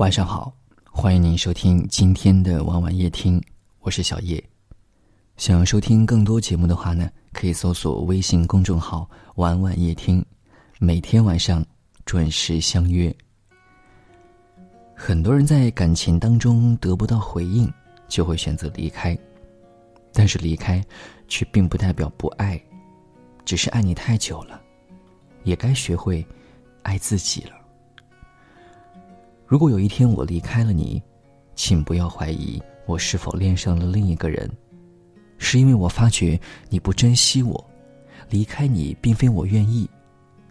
晚上好，欢迎您收听今天的晚晚夜听，我是小叶。想要收听更多节目的话呢，可以搜索微信公众号“晚晚夜听”，每天晚上准时相约。很多人在感情当中得不到回应，就会选择离开，但是离开却并不代表不爱，只是爱你太久了，也该学会爱自己了。如果有一天我离开了你，请不要怀疑我是否恋上了另一个人，是因为我发觉你不珍惜我，离开你并非我愿意，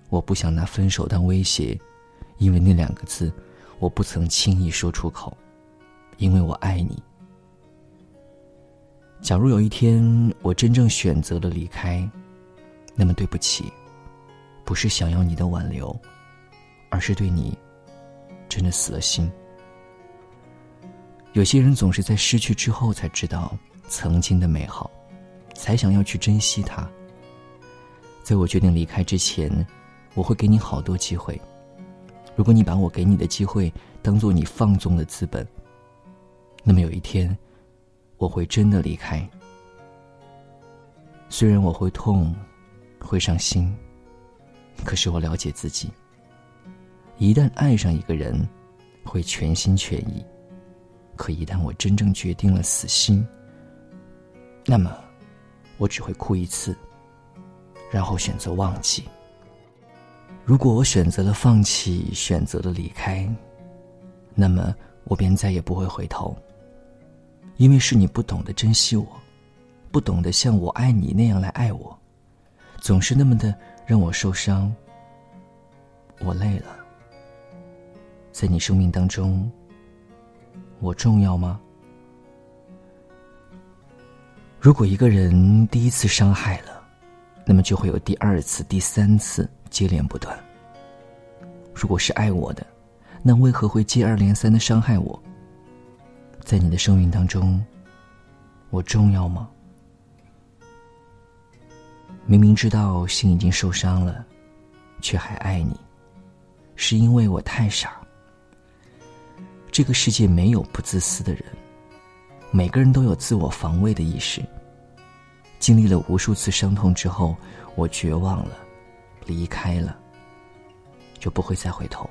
我不想拿分手当威胁，因为那两个字我不曾轻易说出口，因为我爱你。假如有一天我真正选择了离开，那么对不起，不是想要你的挽留，而是对你。真的死了心。有些人总是在失去之后才知道曾经的美好，才想要去珍惜它。在我决定离开之前，我会给你好多机会。如果你把我给你的机会当做你放纵的资本，那么有一天，我会真的离开。虽然我会痛，会伤心，可是我了解自己。一旦爱上一个人，会全心全意；可一旦我真正决定了死心，那么我只会哭一次，然后选择忘记。如果我选择了放弃，选择了离开，那么我便再也不会回头。因为是你不懂得珍惜我，不懂得像我爱你那样来爱我，总是那么的让我受伤。我累了。在你生命当中，我重要吗？如果一个人第一次伤害了，那么就会有第二次、第三次接连不断。如果是爱我的，那为何会接二连三的伤害我？在你的生命当中，我重要吗？明明知道心已经受伤了，却还爱你，是因为我太傻。这个世界没有不自私的人，每个人都有自我防卫的意识。经历了无数次伤痛之后，我绝望了，离开了，就不会再回头。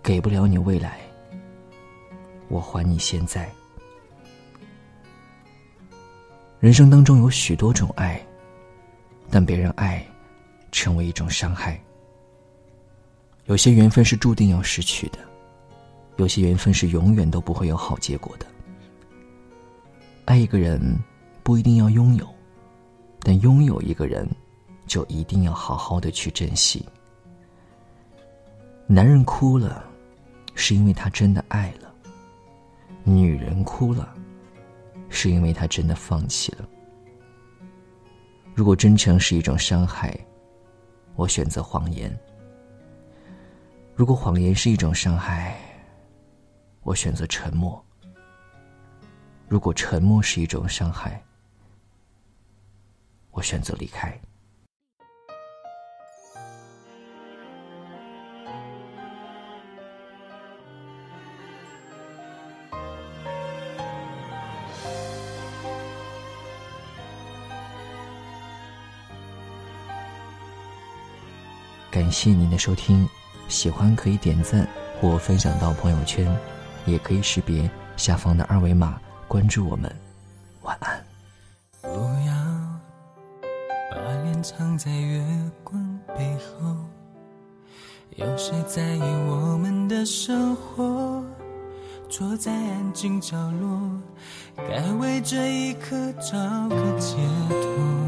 给不了你未来，我还你现在。人生当中有许多种爱，但别让爱成为一种伤害。有些缘分是注定要失去的。有些缘分是永远都不会有好结果的。爱一个人不一定要拥有，但拥有一个人，就一定要好好的去珍惜。男人哭了，是因为他真的爱了；女人哭了，是因为他真的放弃了。如果真诚是一种伤害，我选择谎言；如果谎言是一种伤害，我选择沉默。如果沉默是一种伤害，我选择离开。感谢您的收听，喜欢可以点赞或分享到朋友圈。也可以识别下方的二维码关注我们。晚安。不要把脸藏在月光背后有谁在意我们的生活？坐在安静角落该为这一刻找个解脱。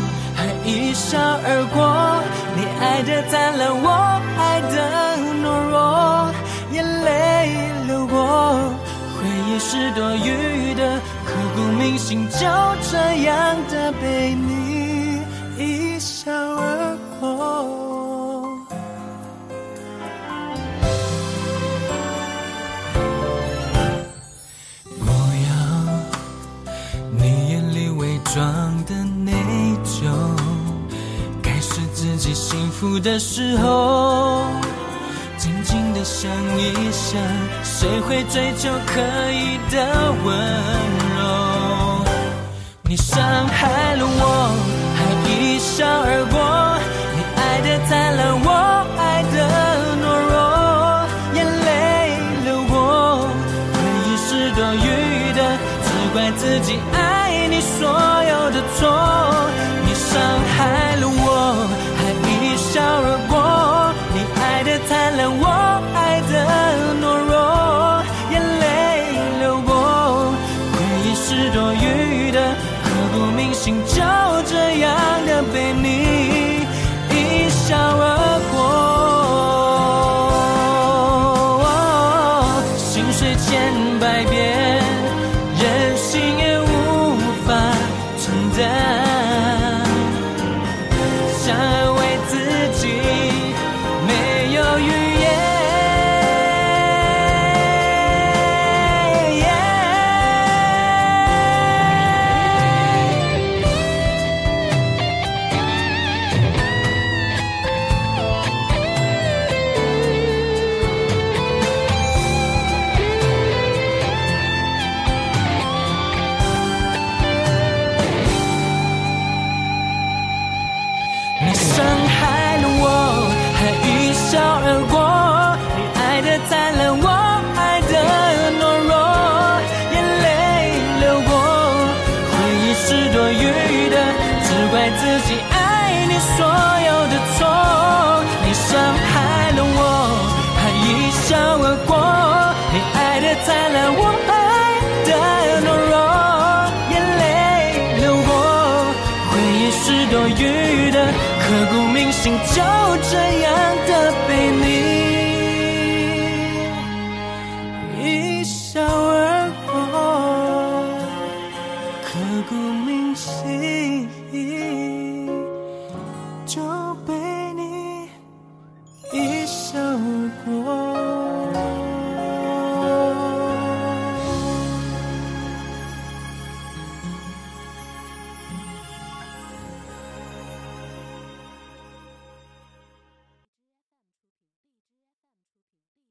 一笑而过。你爱的灿烂，我爱的懦弱，眼泪流过，回忆是多余的，刻骨铭心，就这样的被你一笑而过。哭的时候。静静的想一想，谁会追求可以的温柔？你伤害了我，还一笑而过。你爱的太冷，是千百遍。灿烂，我爱的懦弱，眼泪流过，回忆是多余的，刻骨铭心，就这样。